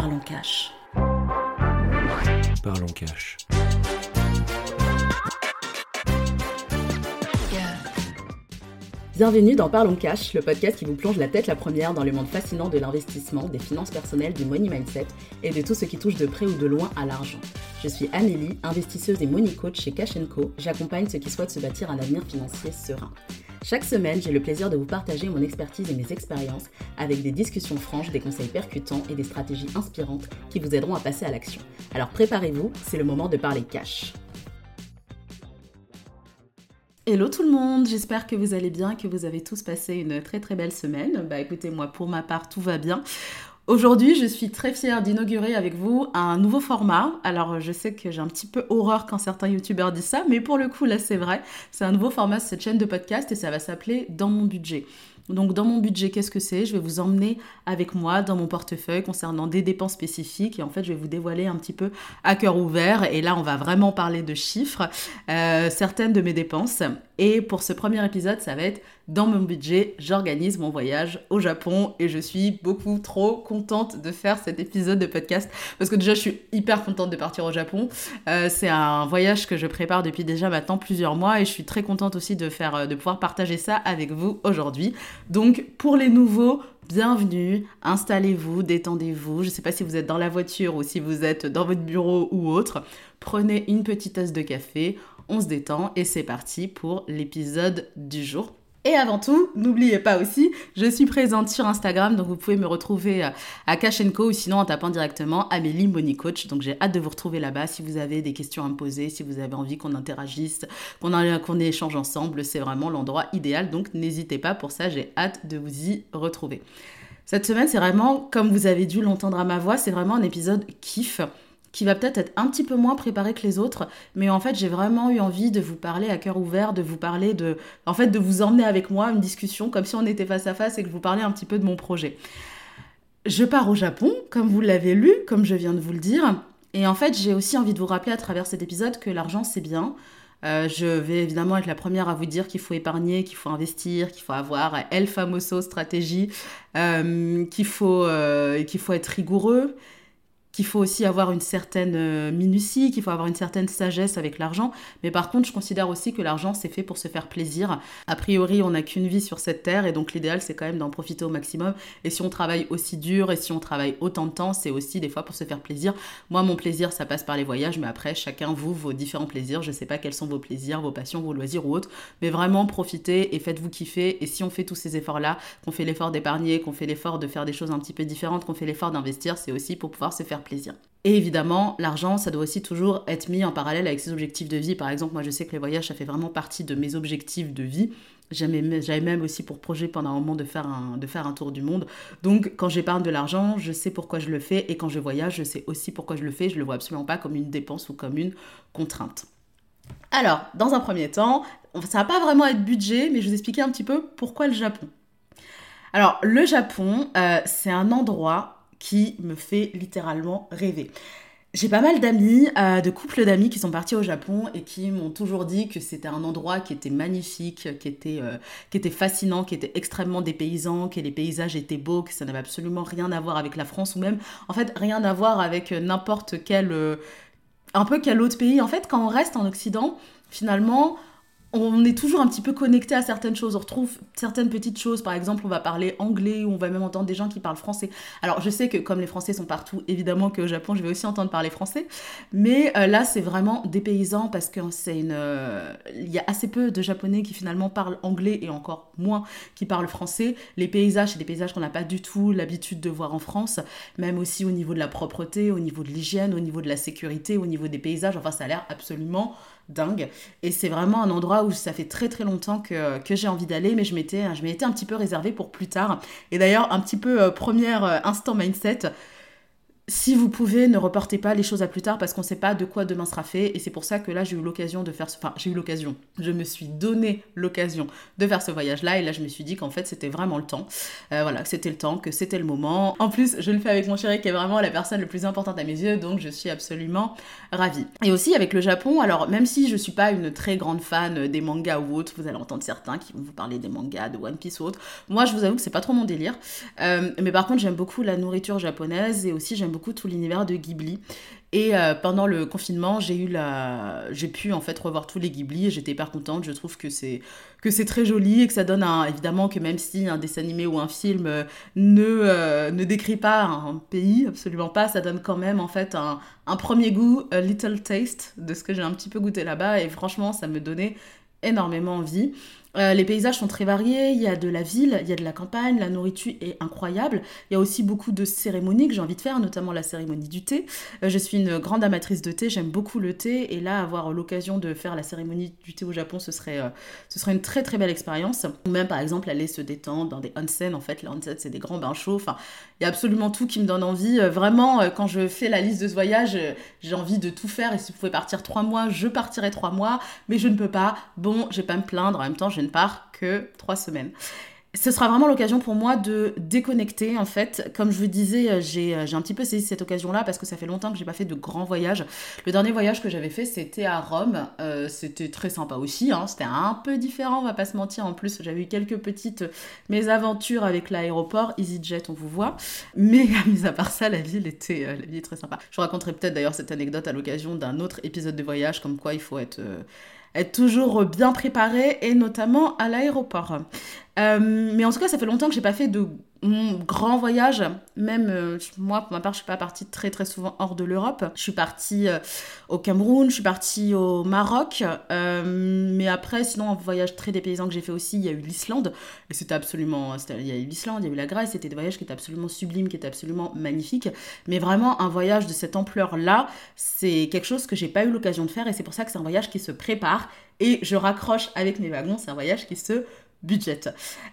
Parlons Cash. Parlons cash. Bienvenue dans Parlons Cash, le podcast qui vous plonge la tête la première dans le monde fascinant de l'investissement, des finances personnelles, du money mindset et de tout ce qui touche de près ou de loin à l'argent. Je suis Amélie, investisseuse et money coach chez Cash Co. J'accompagne ceux qui souhaitent se bâtir un avenir financier serein. Chaque semaine, j'ai le plaisir de vous partager mon expertise et mes expériences avec des discussions franches, des conseils percutants et des stratégies inspirantes qui vous aideront à passer à l'action. Alors préparez-vous, c'est le moment de parler cash. Hello tout le monde, j'espère que vous allez bien, que vous avez tous passé une très très belle semaine. Bah écoutez, moi pour ma part tout va bien. Aujourd'hui, je suis très fière d'inaugurer avec vous un nouveau format. Alors, je sais que j'ai un petit peu horreur quand certains youtubeurs disent ça, mais pour le coup, là, c'est vrai. C'est un nouveau format cette chaîne de podcast et ça va s'appeler Dans mon budget. Donc dans mon budget, qu'est-ce que c'est? Je vais vous emmener avec moi dans mon portefeuille concernant des dépenses spécifiques et en fait je vais vous dévoiler un petit peu à cœur ouvert et là on va vraiment parler de chiffres, euh, certaines de mes dépenses. Et pour ce premier épisode, ça va être dans mon budget, j'organise mon voyage au Japon et je suis beaucoup trop contente de faire cet épisode de podcast parce que déjà je suis hyper contente de partir au Japon. Euh, c'est un voyage que je prépare depuis déjà maintenant plusieurs mois et je suis très contente aussi de euh, de pouvoir partager ça avec vous aujourd'hui. Donc pour les nouveaux, bienvenue, installez-vous, détendez-vous. Je ne sais pas si vous êtes dans la voiture ou si vous êtes dans votre bureau ou autre. Prenez une petite tasse de café, on se détend et c'est parti pour l'épisode du jour. Et avant tout, n'oubliez pas aussi, je suis présente sur Instagram, donc vous pouvez me retrouver euh, à Cash ou sinon en tapant directement Amélie Money Coach. Donc j'ai hâte de vous retrouver là-bas si vous avez des questions à me poser, si vous avez envie qu'on interagisse, qu'on qu'on échange ensemble, c'est vraiment l'endroit idéal. Donc n'hésitez pas pour ça, j'ai hâte de vous y retrouver. Cette semaine, c'est vraiment, comme vous avez dû l'entendre à ma voix, c'est vraiment un épisode kiff qui va peut-être être un petit peu moins préparé que les autres, mais en fait j'ai vraiment eu envie de vous parler à cœur ouvert, de vous parler de, en fait de vous emmener avec moi une discussion comme si on était face à face et que vous parlais un petit peu de mon projet. Je pars au Japon, comme vous l'avez lu, comme je viens de vous le dire, et en fait j'ai aussi envie de vous rappeler à travers cet épisode que l'argent c'est bien. Euh, je vais évidemment être la première à vous dire qu'il faut épargner, qu'il faut investir, qu'il faut avoir El Famoso stratégie, euh, qu'il faut, euh, qu'il faut être rigoureux, qu'il faut aussi avoir une certaine euh, minutie, qu'il faut avoir une certaine sagesse avec l'argent. Mais par contre, je considère aussi que l'argent, c'est fait pour se faire plaisir. A priori, on n'a qu'une vie sur cette terre et donc l'idéal, c'est quand même d'en profiter au maximum. Et si on travaille aussi dur et si on travaille autant de temps, c'est aussi des fois pour se faire plaisir. Moi, mon plaisir, ça passe par les voyages, mais après, chacun, vous, vos différents plaisirs. Je sais pas quels sont vos plaisirs, vos passions, vos loisirs ou autres. Mais vraiment, profitez et faites-vous kiffer. Et si on fait tous ces efforts-là, qu'on fait l'effort d'épargner, qu'on fait l'effort de faire des choses un petit peu différentes, qu'on fait l'effort d'investir, c'est aussi pour pouvoir se faire plaisir. Et évidemment, l'argent, ça doit aussi toujours être mis en parallèle avec ses objectifs de vie. Par exemple, moi, je sais que les voyages, ça fait vraiment partie de mes objectifs de vie. J'avais même aussi pour projet pendant un moment de faire un, de faire un tour du monde. Donc, quand j'épargne de l'argent, je sais pourquoi je le fais. Et quand je voyage, je sais aussi pourquoi je le fais. Je le vois absolument pas comme une dépense ou comme une contrainte. Alors, dans un premier temps, ça va pas vraiment être budget, mais je vais vous expliquer un petit peu pourquoi le Japon. Alors, le Japon, euh, c'est un endroit qui me fait littéralement rêver. J'ai pas mal d'amis, euh, de couples d'amis qui sont partis au Japon et qui m'ont toujours dit que c'était un endroit qui était magnifique, qui était, euh, qui était fascinant, qui était extrêmement dépaysant, que les paysages étaient beaux, que ça n'avait absolument rien à voir avec la France ou même, en fait, rien à voir avec n'importe quel, euh, un peu quel autre pays. En fait, quand on reste en Occident, finalement, on est toujours un petit peu connecté à certaines choses. On retrouve certaines petites choses. Par exemple, on va parler anglais ou on va même entendre des gens qui parlent français. Alors, je sais que comme les Français sont partout, évidemment qu'au Japon, je vais aussi entendre parler français. Mais euh, là, c'est vraiment dépaysant parce que c'est une. Euh, il y a assez peu de Japonais qui finalement parlent anglais et encore moins qui parlent français. Les paysages, c'est des paysages qu'on n'a pas du tout l'habitude de voir en France. Même aussi au niveau de la propreté, au niveau de l'hygiène, au niveau de la sécurité, au niveau des paysages. Enfin, ça a l'air absolument dingue. Et c'est vraiment un endroit où ça fait très très longtemps que, j'ai envie d'aller, mais je m'étais, je m'étais un petit peu réservée pour plus tard. Et d'ailleurs, un petit peu euh, premier euh, instant mindset, si vous pouvez, ne reportez pas les choses à plus tard parce qu'on ne sait pas de quoi demain sera fait. Et c'est pour ça que là, j'ai eu l'occasion de faire ce... Enfin, j'ai eu l'occasion. Je me suis donné l'occasion de faire ce voyage-là. Et là, je me suis dit qu'en fait, c'était vraiment le temps. Euh, voilà, que c'était le temps, que c'était le moment. En plus, je le fais avec mon chéri qui est vraiment la personne la plus importante à mes yeux. Donc, je suis absolument ravie. Et aussi avec le Japon, alors même si je suis pas une très grande fan des mangas ou autres, vous allez entendre certains qui vont vous parler des mangas, de One Piece ou autre. Moi, je vous avoue que c'est pas trop mon délire. Euh, mais par contre, j'aime beaucoup la nourriture japonaise et aussi j'aime tout l'univers de Ghibli. Et euh, pendant le confinement, j'ai eu la, j'ai pu en fait revoir tous les Ghibli et j'étais hyper contente. Je trouve que c'est que c'est très joli et que ça donne un, évidemment que même si un dessin animé ou un film euh, ne euh, ne décrit pas un pays, absolument pas, ça donne quand même en fait un, un premier goût, a little taste de ce que j'ai un petit peu goûté là-bas et franchement, ça me donnait énormément envie. Euh, les paysages sont très variés, il y a de la ville, il y a de la campagne, la nourriture est incroyable. Il y a aussi beaucoup de cérémonies que j'ai envie de faire, notamment la cérémonie du thé. Euh, je suis une grande amatrice de thé, j'aime beaucoup le thé, et là, avoir l'occasion de faire la cérémonie du thé au Japon, ce serait, euh, ce serait une très très belle expérience. Ou même par exemple aller se détendre dans des onsen, en fait, les onsen c'est des grands bains chauds, enfin, il y a absolument tout qui me donne envie. vraiment, quand je fais la liste de ce voyage, j'ai envie de tout faire, et si vous pouvez partir trois mois, je partirai trois mois, mais je ne peux pas. Bon, je vais pas me plaindre, en même temps, je ne pars que trois semaines ce sera vraiment l'occasion pour moi de déconnecter en fait. Comme je vous disais, euh, j'ai un petit peu saisi cette occasion-là parce que ça fait longtemps que j'ai pas fait de grands voyages. Le dernier voyage que j'avais fait, c'était à Rome. Euh, c'était très sympa aussi. Hein. C'était un peu différent, on va pas se mentir. En plus, j'avais eu quelques petites mésaventures avec l'aéroport EasyJet, on vous voit. Mais mis à part ça, la ville était, euh, la ville est très sympa. Je vous raconterai peut-être d'ailleurs cette anecdote à l'occasion d'un autre épisode de voyage, comme quoi il faut être être toujours bien préparé et notamment à l'aéroport. Euh, mais en tout cas, ça fait longtemps que j'ai pas fait de grand voyage. Même euh, moi, pour ma part, je suis pas partie très très souvent hors de l'Europe. Je suis partie euh, au Cameroun, je suis partie au Maroc. mais après, sinon, un voyage très dépaysant que j'ai fait aussi, il y a eu l'Islande. Et c'était absolument. Il y a eu l'Islande, il y a eu la Grèce. C'était des voyages qui étaient absolument sublimes, qui étaient absolument magnifiques. Mais vraiment, un voyage de cette ampleur-là, c'est quelque chose que j'ai pas eu l'occasion de faire. Et c'est pour ça que c'est un voyage qui se prépare. Et je raccroche avec mes wagons, c'est un voyage qui se budget.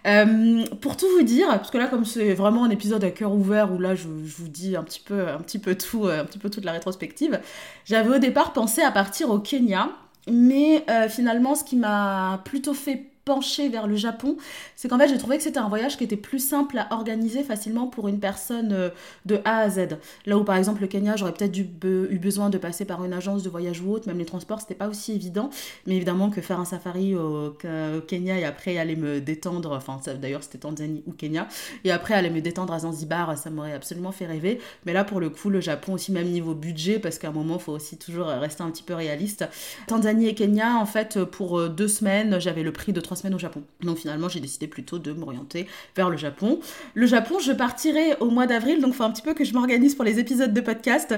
Euh, pour tout vous dire, parce que là comme c'est vraiment un épisode à cœur ouvert où là je, vous dis un petit peu, un petit peu tout, euh, un petit peu toute la rétrospective, j'avais au départ pensé à partir au Kenya, mais euh, finalement ce qui m'a plutôt fait pencher vers le Japon, c'est qu'en fait j'ai trouvé que c'était un voyage qui était plus simple à organiser facilement pour une personne euh, de A à Z. Là où par exemple le Kenya, j'aurais peut-être eu besoin de passer par une agence de voyage ou autre, même les transports c'était pas aussi évident, mais évidemment que faire un safari au, Kenya et après aller me détendre, enfin d'ailleurs c'était Tanzanie ou Kenya, et après aller me détendre à Zanzibar, ça m'aurait absolument fait rêver. Mais là pour le coup le Japon aussi même niveau budget, parce qu'à un moment il faut aussi toujours rester un petit peu réaliste. Tanzanie et Kenya en fait pour euh, deux semaines j'avais le prix de trois semaines au Japon. Donc finalement, j'ai décidé plutôt de m'orienter vers le Japon. Le Japon, je partirai au mois d'avril, donc faut un petit peu que je m'organise pour les épisodes de podcast.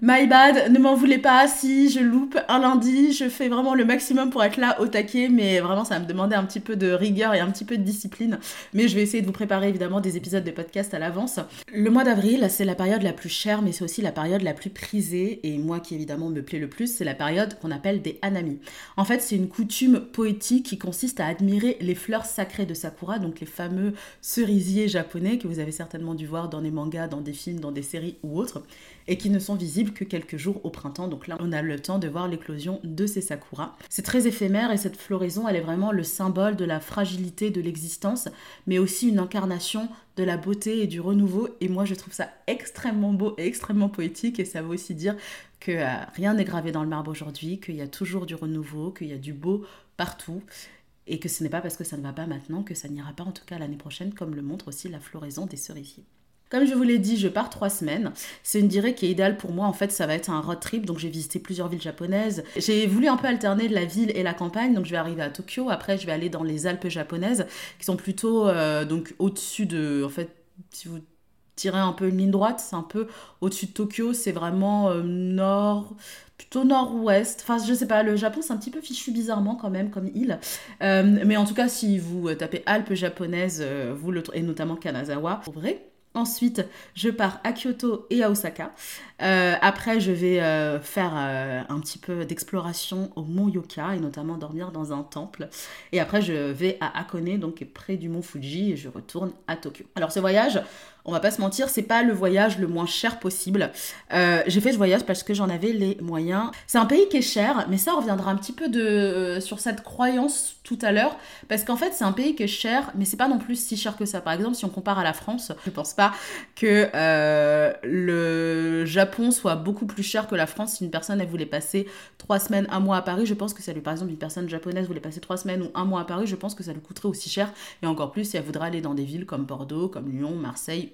My bad, ne m'en voulez pas si je loupe un lundi, je fais vraiment le maximum pour être là au taquet, mais vraiment ça va me demander un petit peu de rigueur et un petit peu de discipline. Mais je vais essayer de vous préparer évidemment des épisodes de podcast à l'avance. Le mois d'avril, c'est la période la plus chère, mais c'est aussi la période la plus prisée, et moi qui évidemment me plaît le plus, c'est la période qu'on appelle des hanami. En fait, c'est une coutume poétique qui consiste à admirer les fleurs sacrées de Sakura, donc les fameux cerisiers japonais que vous avez certainement dû voir dans des mangas, dans des films, dans des séries ou autres, et qui ne sont visibles que quelques jours au printemps. Donc là, on a le temps de voir l'éclosion de ces Sakura. C'est très éphémère et cette floraison, elle est vraiment le symbole de la fragilité de l'existence, mais aussi une incarnation de la beauté et du renouveau. Et moi, je trouve ça extrêmement beau et extrêmement poétique. Et ça veut aussi dire que euh, rien n'est gravé dans le marbre aujourd'hui, qu'il y a toujours du renouveau, qu'il y a du beau partout et que ce n'est pas parce que ça ne va pas maintenant que ça n'ira pas en tout cas l'année prochaine, comme le montre aussi la floraison des cerisiers. Comme je vous l'ai dit, je pars trois semaines. C'est une durée qui est idéale pour moi. En fait, ça va être un road trip. Donc, j'ai visité plusieurs villes japonaises. J'ai voulu un peu alterner la ville et la campagne. Donc, je vais arriver à Tokyo. Après, je vais aller dans les Alpes japonaises, qui sont plutôt euh, donc au-dessus de. En fait, si vous tirez un peu une ligne droite, c'est un peu au-dessus de Tokyo. C'est vraiment euh, nord plutôt nord-ouest. Enfin, je sais pas, le Japon, c'est un petit peu fichu bizarrement quand même comme île. Euh, mais en tout cas, si vous tapez Alpes japonaises, euh, vous le et notamment Kanazawa, vous trouverez. Ensuite, je pars à Kyoto et à Osaka. Euh, après, je vais faire un petit peu d'exploration au mont Yoka et notamment dormir dans un temple. Et après, je vais à Hakone, donc près du mont Fuji, et je retourne à Tokyo. Alors, ce voyage, on va pas se mentir, c'est pas le voyage le moins cher possible. Euh, j'ai fait ce voyage parce que j'en avais les moyens. C'est un pays qui est cher, mais ça reviendra un petit peu de, euh, sur cette croyance tout à l'heure, parce qu'en fait c'est un pays qui est cher, mais c'est pas non plus si cher que ça. Par exemple, si on compare à la France, je pense pas que euh, le Japon soit beaucoup plus cher que la France. Si une personne elle voulait passer trois semaines, un mois à Paris, je pense que ça lui, par exemple, une personne japonaise voulait passer trois semaines ou un mois à Paris, je pense que ça lui coûterait aussi cher, et encore plus si elle voudrait aller dans des villes comme Bordeaux, comme Lyon, Marseille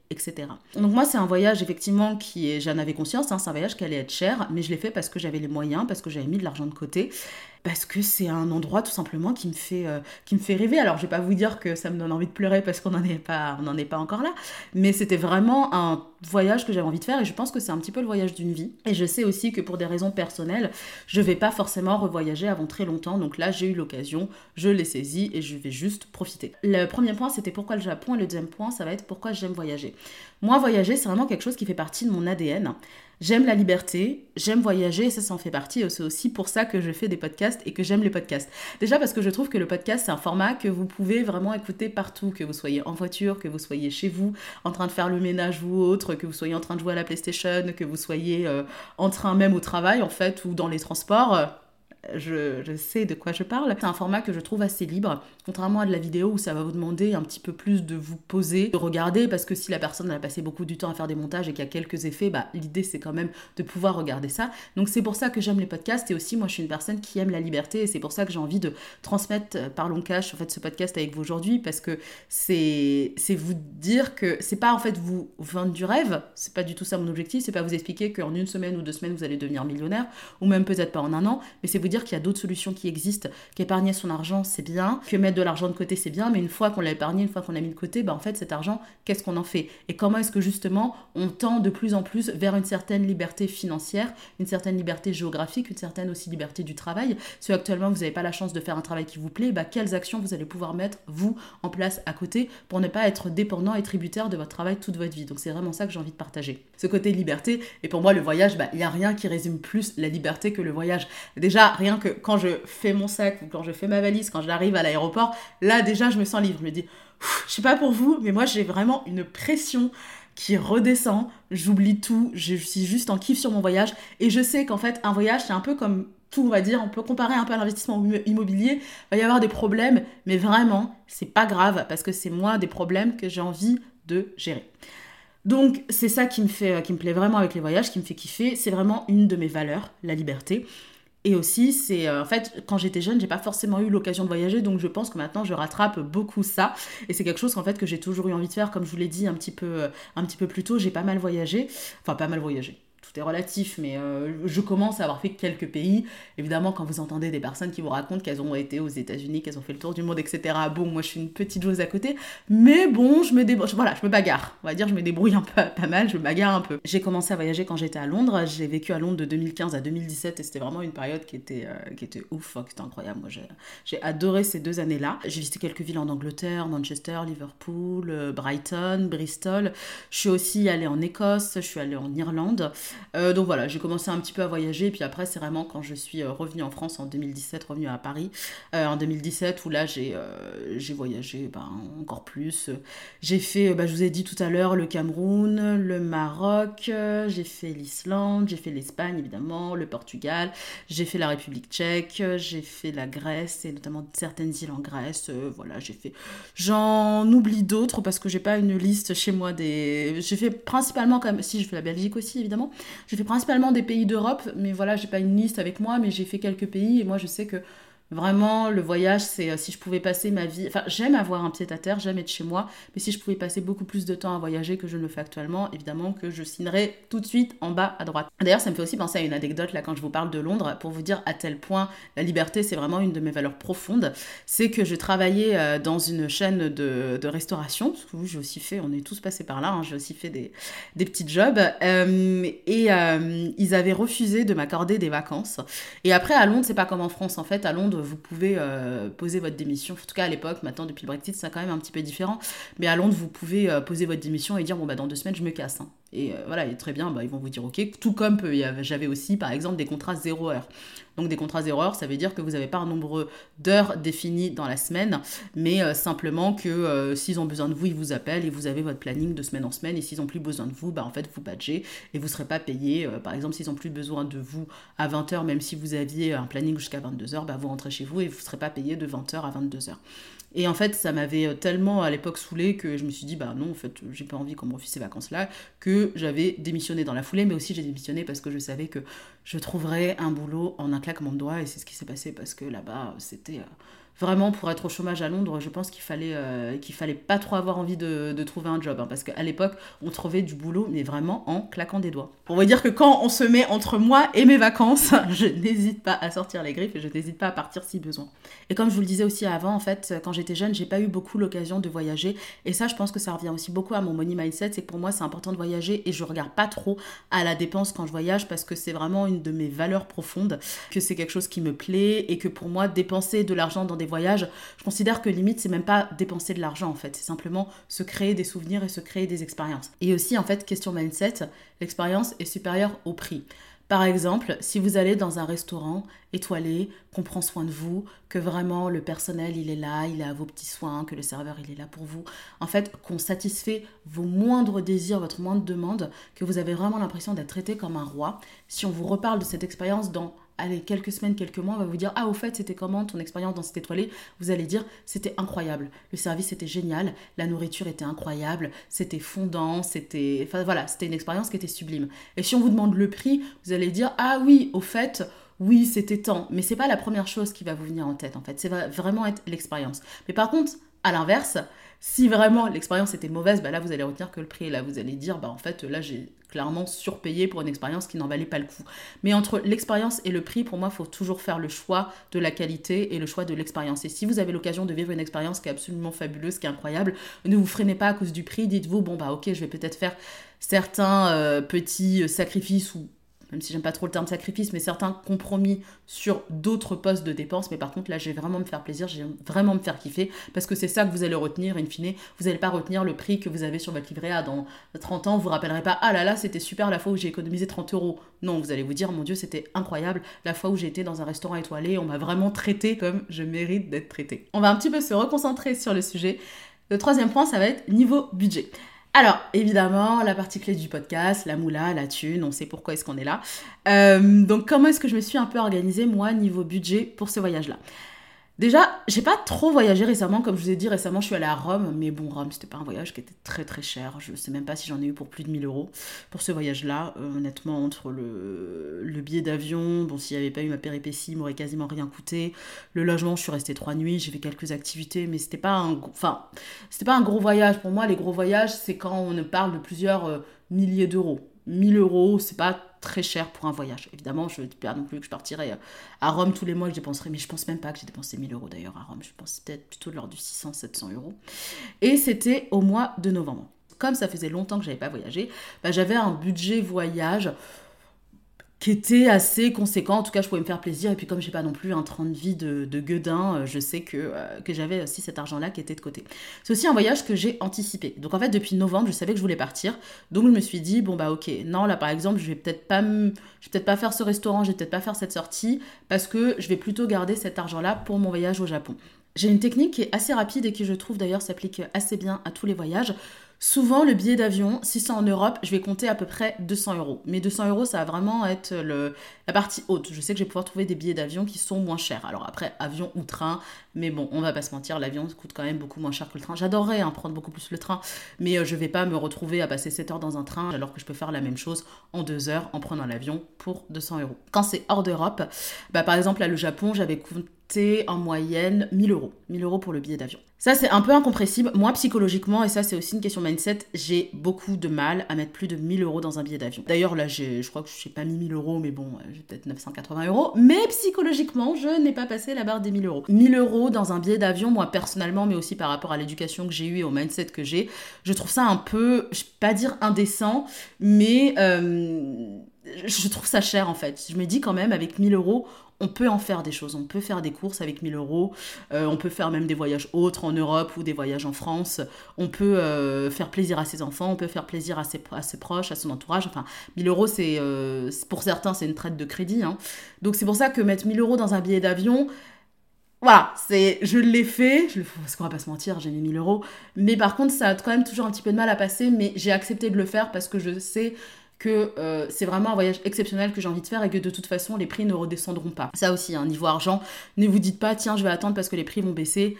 etc. Donc moi, c'est un voyage effectivement qui est, j'en avais conscience, hein, c'est un voyage qui allait être cher, mais je l'ai fait parce que j'avais les moyens, parce que j'avais mis de l'argent de côté parce que c'est un endroit tout simplement qui me fait, euh, qui me fait rêver. Alors je vais pas vous dire que ça me donne envie de pleurer parce qu'on n'en est pas, on n'en est pas encore là, mais c'était vraiment un voyage que j'avais envie de faire et je pense que c'est un petit peu le voyage d'une vie. Et je sais aussi que pour des raisons personnelles, je vais pas forcément revoyager avant très longtemps. Donc là, j'ai eu l'occasion, je l'ai saisi et je vais juste profiter. Le premier point, c'était pourquoi le Japon et le deuxième point, ça va être pourquoi j'aime voyager. Moi, voyager, c'est vraiment quelque chose qui fait partie de mon ADN. J'aime la liberté, j'aime voyager, et ça, ça en fait partie. C'est aussi pour ça que je fais des podcasts et que j'aime les podcasts. Déjà parce que je trouve que le podcast, c'est un format que vous pouvez vraiment écouter partout, que vous soyez en voiture, que vous soyez chez vous, en train de faire le ménage ou autre, que vous soyez en train de jouer à la PlayStation, que vous soyez euh, en train même au travail, en fait, ou dans les transports je, sais de quoi je parle. C'est un format que je trouve assez libre, contrairement à de la vidéo où ça va vous demander un petit peu plus de vous poser, de regarder, parce que si la personne a passé beaucoup du temps à faire des montages et qu'il y a quelques effets, bah, l'idée c'est quand même de pouvoir regarder ça. Donc c'est pour ça que j'aime les podcasts. Et aussi moi je suis une personne qui aime la liberté. Et c'est pour ça que j'ai envie de transmettre euh, par long cash en fait ce podcast avec vous aujourd'hui. Parce que c'est vous dire que c'est pas en fait vous vendre du rêve, c'est pas du tout ça mon objectif, c'est pas vous expliquer qu'en une semaine ou deux semaines vous allez devenir millionnaire. Ou même peut-être pas en un an, mais c'est vous dire qu'il y a d'autres solutions qui existent, qu'épargner son argent c'est bien, que mettre de l'argent de côté c'est bien, mais une fois qu'on l'a épargné, une fois qu'on l'a mis de côté, bah en fait cet argent, qu'est-ce qu'on en fait? Et comment est-ce que justement on tend de plus en plus vers une certaine liberté financière, une certaine liberté géographique, une certaine aussi liberté du travail? Si actuellement vous n'avez pas la chance de faire un travail qui vous plaît, bah quelles actions vous allez pouvoir mettre vous en place à côté pour ne pas être dépendant et tributaire de votre travail toute votre vie? Donc c'est vraiment ça que j'ai envie de partager. Ce côté liberté, et pour moi le voyage, bah, il n'y a rien qui résume plus la liberté que le voyage. Déjà, rien que quand je fais mon sac ou quand je fais ma valise, quand j'arrive à l'aéroport, là déjà je me sens libre. Je me dis, je sais pas pour vous, mais moi j'ai vraiment une pression qui redescend. J'oublie tout, je suis juste en kiff sur mon voyage. Et je sais qu'en fait, un voyage, c'est un peu comme tout, on va dire, on peut comparer un peu à l'investissement immobilier. Il va y avoir des problèmes, mais vraiment, c'est pas grave parce que c'est moi des problèmes que j'ai envie de gérer. Donc c'est ça qui me fait qui me plaît vraiment avec les voyages, qui me fait kiffer, c'est vraiment une de mes valeurs, la liberté. Et aussi, c'est euh, en fait, quand j'étais jeune, j'ai pas forcément eu l'occasion de voyager, donc je pense que maintenant je rattrape beaucoup ça. Et c'est quelque chose qu'en fait que j'ai toujours eu envie de faire, comme je vous l'ai dit un petit peu, euh, un petit peu plus tôt. J'ai pas mal voyagé, enfin pas mal voyagé tout est relatif, mais euh, je commence à avoir fait quelques pays. Évidemment, quand vous entendez des personnes qui vous racontent qu'elles ont été aux États-Unis, qu'elles ont fait le tour du monde, etc. Bon, moi je suis une petite joueuse à côté, mais bon, je me débrouille, voilà, je me bagarre. On va dire, je me débrouille un peu, pas mal, je me bagarre un peu. J'ai commencé à voyager quand j'étais à Londres. J'ai vécu à Londres de 2015 à 2017 et c'était vraiment une période qui était, euh, qui était ouf, qui était incroyable. Moi, j'ai adoré ces deux années-là. J'ai visité quelques villes en Angleterre, Manchester, Liverpool, euh, Brighton, Bristol. Je suis aussi allée en Écosse, je suis allée en Irlande. Euh, donc voilà, j'ai commencé un petit peu à voyager. Puis après, c'est vraiment quand je suis euh, revenue en France en 2017, revenue à Paris, euh, en 2017, où là, j'ai j'ai voyagé bah, encore plus. J'ai fait, bah, je vous ai dit tout à l'heure, le Cameroun, le Maroc, j'ai fait l'Islande, j'ai fait l'Espagne, évidemment, le Portugal, j'ai fait la République tchèque, j'ai fait la Grèce, et notamment certaines îles en Grèce. voilà, j'ai fait... J'en oublie d'autres parce que j'ai pas une liste chez moi des... J'ai fait principalement, quand si je fais la Belgique aussi, évidemment, j'ai fait principalement des pays d'Europe, mais voilà, j'ai pas une liste avec moi, mais j'ai fait quelques pays et moi je sais que Vraiment, le voyage, c'est euh, si je pouvais passer ma vie. Enfin, j'aime avoir un pied à terre, j'aime être chez moi, mais si je pouvais passer beaucoup plus de temps à voyager que je ne le fais actuellement, évidemment que je signerais tout de suite en bas à droite. D'ailleurs, ça me fait aussi penser à une anecdote là quand je vous parle de Londres, pour vous dire à tel point la liberté, c'est vraiment une de mes valeurs profondes. C'est que je travaillais euh, dans une chaîne de, restauration, parce que oui, j'ai aussi fait, on est tous passés par là, hein, j'ai aussi fait des, des petits jobs, euh, et ils avaient refusé de m'accorder des vacances. Et après, à Londres, c'est pas comme en France en fait, à Londres, vous pouvez euh, poser votre démission. En tout cas, à l'époque, maintenant, depuis le Brexit, c'est quand même un petit peu différent. Mais à Londres, vous pouvez euh, poser votre démission et dire, bon, bah, dans deux semaines, je me casse. Hein. Et euh, voilà, et très bien, bah, ils vont vous dire OK. Tout comme j'avais aussi, par exemple, des contrats zéro heure. Donc des contrats zéro heure, ça veut dire que vous n'avez pas un nombre d'heures défini dans la semaine, mais euh, simplement que euh, s'ils ont besoin de vous, ils vous appellent et vous avez votre planning de semaine en semaine. Et s'ils n'ont plus besoin de vous, bah, en fait, vous badgez et vous ne serez pas payé. par exemple, s'ils n'ont plus besoin de vous à 20h, même si vous aviez un planning jusqu'à 22h, bah, vous rentrez chez vous et vous ne serez pas payé de 20h à 22h. Et en fait, ça m'avait euh, tellement à l'époque saoulé que je me suis dit, bah non, en fait, j'ai pas envie qu'on me refuse ces vacances-là, que j'avais démissionné dans la foulée, mais aussi j'ai démissionné parce que je savais que je trouverais un boulot en un claquement de doigts, et c'est ce qui s'est passé parce que là-bas, c'était. Euh, vraiment pour être au chômage à Londres, je pense qu'il fallait, euh, qu'il fallait pas trop avoir envie de, de trouver un job. Hein, parce qu'à l'époque, on trouvait du boulot, mais vraiment en claquant des doigts. On va dire que quand on se met entre moi et mes vacances, je n'hésite pas à sortir les griffes et je n'hésite pas à partir si besoin. Et comme je vous le disais aussi avant, en fait, quand j'étais jeune, j'ai pas eu beaucoup l'occasion de voyager. Et ça, je pense que ça revient aussi beaucoup à mon money mindset. C'est que pour moi, c'est important de voyager et je regarde pas trop à la dépense quand je voyage parce que c'est vraiment de mes valeurs profondes, que c'est quelque chose qui me plaît et que pour moi, dépenser de l'argent dans des voyage, je considère que limite, c'est même pas dépenser de l'argent en fait, c'est simplement se créer des souvenirs et se créer des expériences. Et aussi, en fait, question mindset, l'expérience est supérieure au prix. Par exemple, si vous allez dans un restaurant étoilé, qu'on prend soin de vous, que vraiment le personnel il est là, il est à vos petits soins, que le serveur il est là pour vous, en fait, qu'on satisfait vos moindres désirs, votre moindre demande, que vous avez vraiment l'impression d'être traité comme un roi, si on vous reparle de cette expérience dans allez, quelques semaines, quelques mois, on va vous dire Ah, au fait, c'était comment ton expérience dans cette étoilée? Vous allez dire C'était incroyable. Le service était génial, la nourriture était incroyable, c'était fondant, c'était. Enfin voilà, c'était une expérience qui était sublime. Et si on vous demande le prix, vous allez dire Ah oui, au fait, oui, c'était tant. Mais c'est pas la première chose qui va vous venir en tête, en fait. C'est vraiment être l'expérience. Mais par contre, à l'inverse, si vraiment l'expérience était mauvaise, bah là vous allez retenir que le prix. Et là vous allez dire, bah en fait là j'ai clairement surpayé pour une expérience qui n'en valait pas le coup. Mais entre l'expérience et le prix, pour moi, il faut toujours faire le choix de la qualité et le choix de l'expérience. Et si vous avez l'occasion de vivre une expérience qui est absolument fabuleuse, qui est incroyable, ne vous freinez pas à cause du prix. Dites-vous, bon bah ok, je vais peut-être faire certains euh, petits sacrifices ou même si j'aime pas trop le terme sacrifice, mais certains compromis sur d'autres postes de dépenses. Mais par contre, là, je vais vraiment me faire plaisir, je vais vraiment me faire kiffer, parce que c'est ça que vous allez retenir, in fine. Vous n'allez pas retenir le prix que vous avez sur votre livret A dans 30 ans. Vous vous rappellerez pas, ah là là, c'était super la fois où j'ai économisé 30 euros. Non, vous allez vous dire, mon Dieu, c'était incroyable la fois où j'ai été dans un restaurant étoilé, on m'a vraiment traité comme je mérite d'être traité. On va un petit peu se reconcentrer sur le sujet. Le troisième point, ça va être niveau budget. Alors, évidemment, la partie clé du podcast, la moula, la thune, on sait pourquoi est-ce qu'on est là. Euh, donc, comment est-ce que je me suis un peu organisée, moi, niveau budget pour ce voyage-là? Déjà, j'ai pas trop voyagé récemment, comme je vous ai dit récemment, je suis allée à Rome, mais bon, Rome, c'était pas un voyage qui était très très cher. Je sais même pas si j'en ai eu pour plus de 1000 euros pour ce voyage-là. Euh, honnêtement, entre le, le billet d'avion, bon, s'il n'y avait pas eu ma péripétie, il m'aurait quasiment rien coûté. Le logement, je suis restée trois nuits, j'ai fait quelques activités, mais c'était pas un, enfin, pas un gros voyage. Pour moi, les gros voyages, c'est quand on parle de plusieurs euh, milliers d'euros. 1000 euros, c'est pas très cher pour un voyage. Évidemment, je ne dis pas non plus que je partirais euh, à Rome tous les mois je dépenserais, mais je pense même pas que j'ai dépensé 1000 euros d'ailleurs à Rome. Je pense peut-être plutôt de l'ordre du 600-700 euros. Et c'était au mois de novembre. Comme ça faisait longtemps que j'avais pas voyagé, bah, j'avais un budget voyage qui était assez conséquent. En tout cas, je pouvais me faire plaisir. Et puis, comme j'ai pas non plus un train de vie de, de gueudin, euh, je sais que, euh, que j'avais aussi cet argent-là qui était de côté. C'est aussi un voyage que j'ai anticipé. Donc, en fait, depuis novembre, je savais que je voulais partir. Donc, je me suis dit, bon, bah, ok, non, là, par exemple, je vais peut-être pas, je vais peut-être pas faire ce restaurant, je vais peut-être pas faire cette sortie, parce que je vais plutôt garder cet argent-là pour mon voyage au Japon. J'ai une technique qui est assez rapide et qui, je trouve, d'ailleurs, s'applique assez bien à tous les voyages. Souvent, le billet d'avion, si c'est en Europe, je vais compter à peu près 200 euros. Mais 200 euros, ça va vraiment être le, partie haute. Je sais que je vais pouvoir trouver des billets d'avion qui sont moins chers. Alors après, avion ou train, mais bon, on va pas se mentir, l'avion coûte quand même beaucoup moins cher que le train. J'adorerais hein, prendre beaucoup plus le train, mais euh, je vais pas me retrouver à passer 7 heures dans un train alors que je peux faire la même chose en 2 heures en prenant l'avion pour 200 euros. Quand c'est hors d'Europe, bah, par exemple, là, le Japon, j'avais compté en moyenne 1000 euros. 1000 euros pour le billet d'avion. Ça, c'est un peu incompressible. Moi, psychologiquement, et ça, c'est aussi une question mindset, j'ai beaucoup de mal à mettre plus de 1000 euros dans un billet d'avion. D'ailleurs, là, je crois que je n'ai pas mis 1000 euros, mais bon, euh, peut-être 980 euros. Mais psychologiquement, je n'ai pas passé la barre des 1000 euros. 1000 euros dans un billet d'avion, moi, personnellement, mais aussi par rapport à l'éducation que j'ai eue et au mindset que j'ai, je trouve ça un peu, je vais pas dire indécent, mais euh, je trouve ça cher, en fait. Je me dis quand même, avec 1000 euros, on peut en faire des choses. On peut faire des courses avec 1000 euros. Euh, on peut faire même des voyages autres en Europe ou des voyages en France. On peut euh, faire plaisir à ses enfants. On peut faire plaisir à ses, proches, à son entourage. Enfin, 1000 euros, c'est euh, pour certains, c'est une traite de crédit. Hein. Donc c'est pour ça que mettre 1000 euros dans un billet d'avion, voilà, c'est, je l'ai fait, je, parce qu'on va pas se mentir, j'ai mis 1000 euros, mais par contre, ça a quand même toujours un petit peu de mal à passer, mais j'ai accepté de le faire parce que je sais que euh, c'est vraiment un voyage exceptionnel que j'ai envie de faire et que de toute façon les prix ne redescendront pas. Ça aussi, hein, niveau argent, ne vous dites pas tiens je vais attendre parce que les prix vont baisser.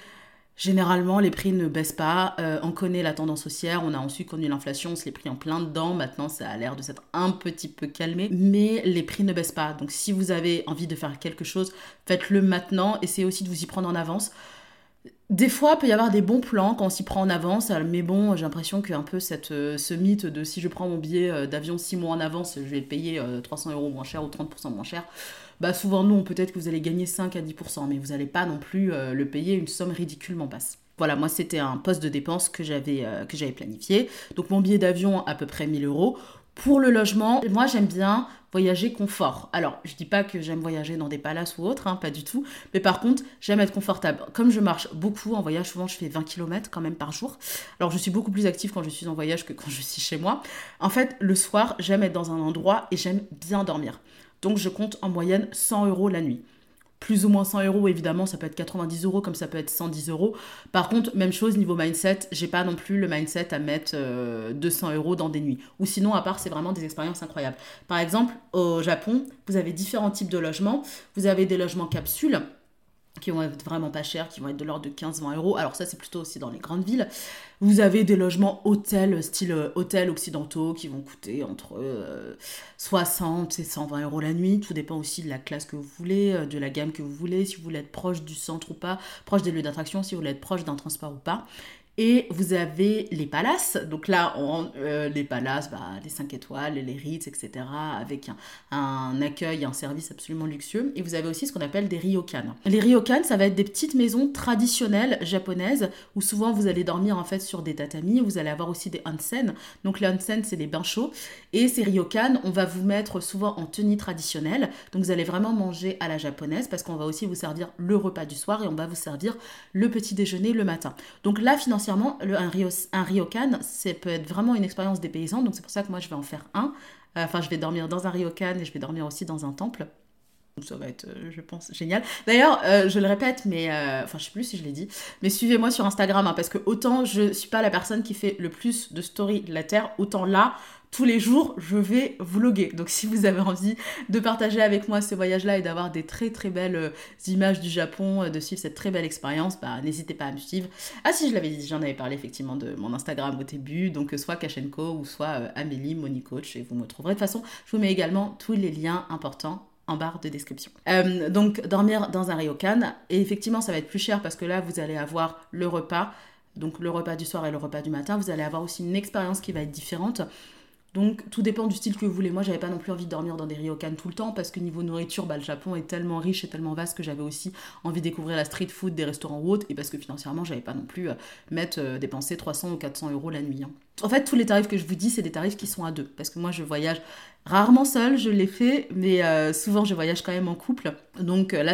Généralement, les prix ne baissent pas. Euh, on connaît la tendance haussière. On a ensuite connu l'inflation. On se les pris en plein dedans. Maintenant, ça a l'air de s'être un petit peu calmé. Mais les prix ne baissent pas. Donc, si vous avez envie de faire quelque chose, faites-le maintenant. Essayez aussi de vous y prendre en avance. Des fois, il peut y avoir des bons plans quand on s'y prend en avance, mais bon, j'ai l'impression qu'un peu cette, euh, ce mythe de si je prends mon billet euh, d'avion 6 mois en avance, je vais payer 300 euros moins cher ou 30% moins cher bah souvent non, peut-être que vous allez gagner 5 à 10%, mais vous n'allez pas non plus euh, le payer une somme ridiculement basse. Voilà, moi c'était un poste de dépense que j'avais euh, que j'avais planifié. Donc mon billet d'avion à peu près 1000 euros. Pour le logement, moi j'aime bien voyager confort. Alors, je dis pas que j'aime voyager dans des palaces ou autres, hein, pas du tout. Mais par contre, j'aime être confortable. Comme je marche beaucoup en voyage, souvent je fais 20 km quand même par jour. Alors, je suis beaucoup plus active quand je suis en voyage que quand je suis chez moi. En fait, le soir, j'aime être dans un endroit et j'aime bien dormir. Donc je compte en moyenne 100 euros la nuit. Plus ou moins 100 euros, évidemment, ça peut être 90 euros comme ça peut être 110 euros. Par contre, même chose niveau mindset, j'ai pas non plus le mindset à mettre 200 euh, euros dans des nuits. Ou sinon, à part, c'est vraiment des expériences incroyables. Par exemple, au Japon, vous avez différents types de logements. Vous avez des logements capsules qui vont être vraiment pas chers, qui vont être de l'ordre de 15-20 euros. Alors ça, c'est plutôt aussi dans les grandes villes. Vous avez des logements hôtels, style euh, hôtels occidentaux, qui vont coûter entre 60 euh, et 120 euros la nuit. Tout dépend aussi de la classe que vous voulez, euh, de la gamme que vous voulez, si vous voulez être proche du centre ou pas, proche des lieux d'attraction, si vous voulez être proche d'un transport ou pas. Et vous avez les palaces, donc là, euh, les palaces, bah, les 5 étoiles, les Ritz, etc., avec un, un, accueil, un service absolument luxueux. Et vous avez aussi ce qu'on appelle des ryokan. Les ryokan, ça va être des petites maisons traditionnelles japonaises, où souvent vous allez dormir en fait sur des tatamis, vous allez avoir aussi des onsen. Donc les onsen, c'est les bains chauds. Et ces ryokan, on va vous mettre souvent en tenue traditionnelle. Donc vous allez vraiment manger à la japonaise, parce qu'on va aussi vous servir le repas du soir et on va vous servir le petit déjeuner le matin. Donc là, financièrement, le, un, Rio, un ryokan, ça peut être vraiment une expérience des paysans. Donc c'est pour ça que moi, je vais en faire un. Euh, enfin, je vais dormir dans un ryokan et je vais dormir aussi dans un temple. Ça va être, euh, je pense, génial. D'ailleurs, euh, je le répète, mais enfin, je sais plus si je l'ai dit, mais suivez-moi sur Instagram hein, parce que autant je suis pas la personne qui fait le plus de stories de la Terre, autant là, tous les jours, je vais vlogger. Donc si vous avez envie de partager avec moi ce voyage-là et d'avoir des très très belles euh, images du Japon, euh, de suivre cette très belle expérience, bah, n'hésitez pas à me suivre. Ah si, je l'avais dit, j'en avais parlé effectivement de mon Instagram au début, donc euh, soit Kachenko ou soit Amélie, Monicoach, et vous me trouverez. De toute façon, je vous mets également tous les liens importants en barre de description. donc dormir dans un ryokan, et effectivement ça va être plus cher parce que là vous allez avoir le repas, donc le repas du soir et le repas du matin, vous allez avoir aussi une expérience qui va être différente. Donc tout dépend du style que vous voulez. Moi, j'avais pas non plus envie de dormir dans des ryokan tout le temps parce que niveau nourriture, bah, le Japon est tellement riche et tellement vaste que j'avais aussi envie de découvrir la street food des restaurants ou autres et parce que financièrement, j'avais pas non plus euh, mettre euh, dépenser 300 ou 400 euros la nuit. Hein. En fait, tous les tarifs que je vous dis, c'est des tarifs qui sont à deux parce que moi, je voyage Rarement seul, je l'ai fait, mais euh, souvent je voyage quand même en couple. Donc euh, là,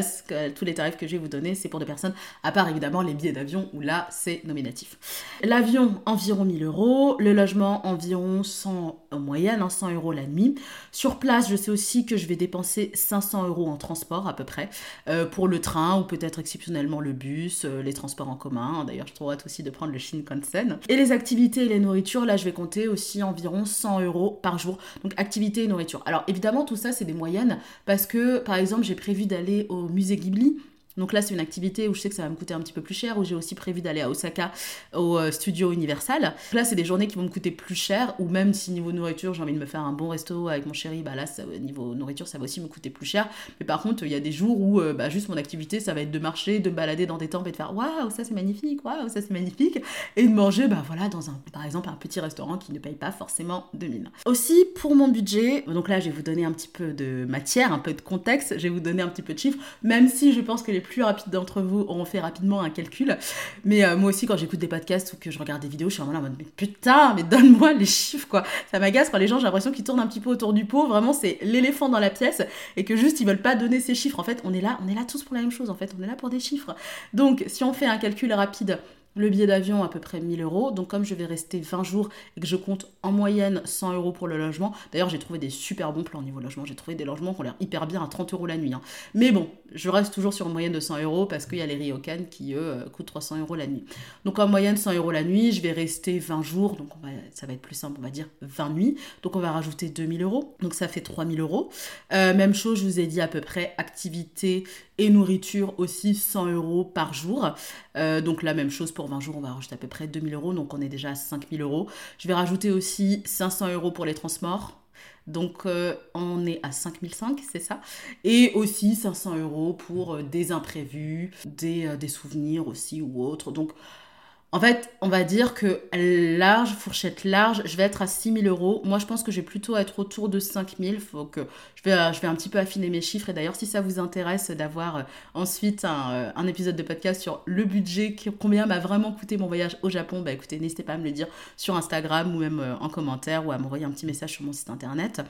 tous les tarifs que je vais vous donner, c'est pour des personnes, à part évidemment les billets d'avion, où là, c'est nominatif. L'avion, environ 1000 euros. Le logement, environ 100 en moyenne, 100 hein, euros la nuit. Sur place, je sais aussi que je vais dépenser 500 euros en transport à peu près, euh, pour le train ou peut-être exceptionnellement le bus, les transports en commun. D'ailleurs, je trouve hâte aussi de prendre le Shinkansen. Et les activités et les nourritures, là, je vais compter aussi environ 100 euros par jour. Donc activités nourriture. Alors évidemment, tout ça, c'est des moyennes parce que, par exemple, j'ai prévu d'aller au musée Ghibli donc là, c'est une activité où je sais que ça va me coûter un petit peu plus cher, où j'ai aussi prévu d'aller à Osaka au euh, studio Universal. Là, c'est des journées qui vont me coûter plus cher, ou même si niveau nourriture, j'ai envie de me faire un bon resto avec mon chéri, bah là, niveau nourriture, ça va aussi me coûter plus cher. Mais par contre, il y a des jours où euh, bah, juste mon activité, ça va être de marcher, de me balader dans des temples et de faire waouh, ça c'est magnifique, waouh, ça c'est magnifique, et de manger, bah voilà, dans un, par exemple, un petit restaurant qui ne paye pas forcément 2000. Aussi, pour mon budget, donc là, je vais vous donner un petit peu de matière, un peu de contexte, je vais vous donner un petit peu de chiffres, même si je pense que les plus rapides d'entre vous auront fait rapidement un calcul. Mais euh, moi aussi, quand j'écoute des podcasts ou que je regarde des vidéos, je suis vraiment là en mode, mais putain, mais donne-moi les chiffres, quoi. Ça m'agace quand les gens, j'ai l'impression qu'ils tournent un petit peu autour du pot. Vraiment, c'est l'éléphant dans la pièce et que juste, ils veulent pas donner ces chiffres. En fait, on est là, on est là tous pour la même chose, en fait. On est là pour des chiffres. Donc, si on fait un calcul rapide, Le billet d'avion, à peu près 1000 euros. Donc, comme je vais rester 20 jours et que je compte en moyenne 100 euros pour le logement, d'ailleurs, j'ai trouvé des super bons plans au niveau logement. J'ai trouvé des logements qui ont l'air hyper bien à 30 euros la nuit. hein. Mais bon, je reste toujours sur une moyenne de 100 euros parce qu'il y a les ryokan qui, eux, euh, coûtent 300 euros la nuit. Donc, en moyenne, 100 euros la nuit. Je vais rester 20 jours. Donc, ça va être plus simple, on va dire 20 nuits. Donc, on va rajouter 2000 euros. Donc, ça fait 3000 euros. Euh, même chose, je vous ai dit à peu près activité et nourriture aussi 100 euros par jour. Euh, donc la même chose pour 20 jours, on va rajouter à peu près 2000 euros, donc on est déjà à 5000 euros. Je vais rajouter aussi 500 euros pour les transports. Donc euh, on est à 5005, c'est ça. Et aussi 500 euros pour euh, des imprévus, des, euh, des souvenirs aussi ou autres. Donc en fait, on va dire que large, fourchette large, je vais être à 6 000 euros. Moi, je pense que je vais plutôt être autour de 5 000. Faut que je vais, euh, je vais un petit peu affiner mes chiffres. Et d'ailleurs, si ça vous intéresse d'avoir euh, ensuite un, euh, un épisode de podcast sur le budget, combien m'a vraiment coûté mon voyage au Japon, bah écoutez, n'hésitez pas à me le dire sur Instagram ou même en commentaire ou à m'envoyer un petit message sur mon site internet.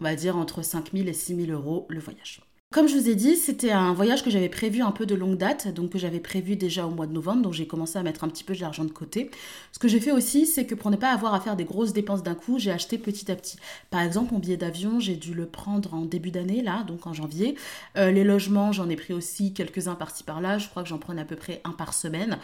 On va dire entre 5 000 et 6 000 euros le voyage. Comme je vous ai dit, c'était un voyage que j'avais prévu un peu de longue date, donc que j'avais prévu déjà au mois de novembre, donc j'ai commencé à mettre un petit peu d'argent de côté. Ce que j'ai fait aussi, c'est que pour ne pas avoir à faire des grosses dépenses d'un coup, j'ai acheté petit à petit. Par exemple, mon billet d'avion, j'ai dû le prendre en début d'année, là, donc en janvier. Euh, les logements, j'en ai pris aussi quelques-uns par-ci par-là, je crois que j'en prenais à peu près un par semaine.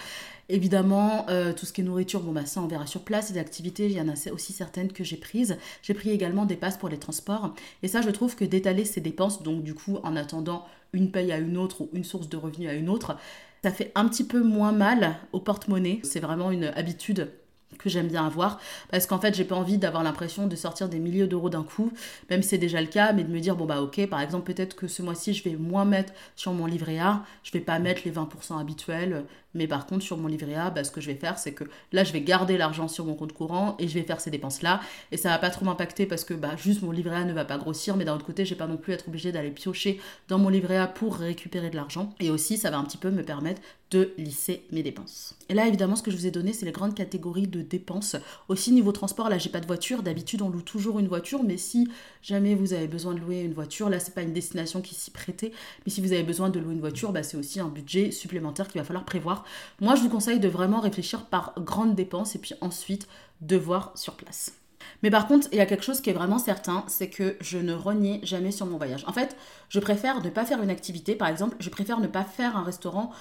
Évidemment, euh, tout ce qui est nourriture, bon bah ça on verra sur place, les activités, il y en a aussi certaines que j'ai prises. J'ai pris également des passes pour les transports. Et ça, je trouve que d'étaler ces dépenses, donc du coup, en attendant une paye à une autre ou une source de revenus à une autre, ça fait un petit peu moins mal au porte-monnaie. C'est vraiment une habitude que j'aime bien avoir parce qu'en fait j'ai pas envie d'avoir l'impression de sortir des milliers d'euros d'un coup même si c'est déjà le cas mais de me dire bon bah ok par exemple peut-être que ce mois-ci je vais moins mettre sur mon livret A je vais pas mettre les 20% habituels mais par contre sur mon livret A bah, ce que je vais faire c'est que là je vais garder l'argent sur mon compte courant et je vais faire ces dépenses là et ça va pas trop m'impacter parce que bah juste mon livret A ne va pas grossir mais d'un autre côté j'ai pas non plus être obligé d'aller piocher dans mon livret A pour récupérer de l'argent et aussi ça va un petit peu me permettre de lisser mes dépenses. Et là, évidemment, ce que je vous ai donné, c'est les grandes catégories de dépenses. Aussi, niveau transport, là, j'ai pas de voiture. D'habitude, on loue toujours une voiture, mais si jamais vous avez besoin de louer une voiture, là, c'est pas une destination qui s'y prêtait, mais si vous avez besoin de louer une voiture, bah, c'est aussi un budget supplémentaire qu'il va falloir prévoir. Moi, je vous conseille de vraiment réfléchir par grandes dépenses et puis ensuite de voir sur place. Mais par contre, il y a quelque chose qui est vraiment certain, c'est que je ne renie jamais sur mon voyage. En fait, je préfère ne pas faire une activité, par exemple, je préfère ne pas faire un restaurant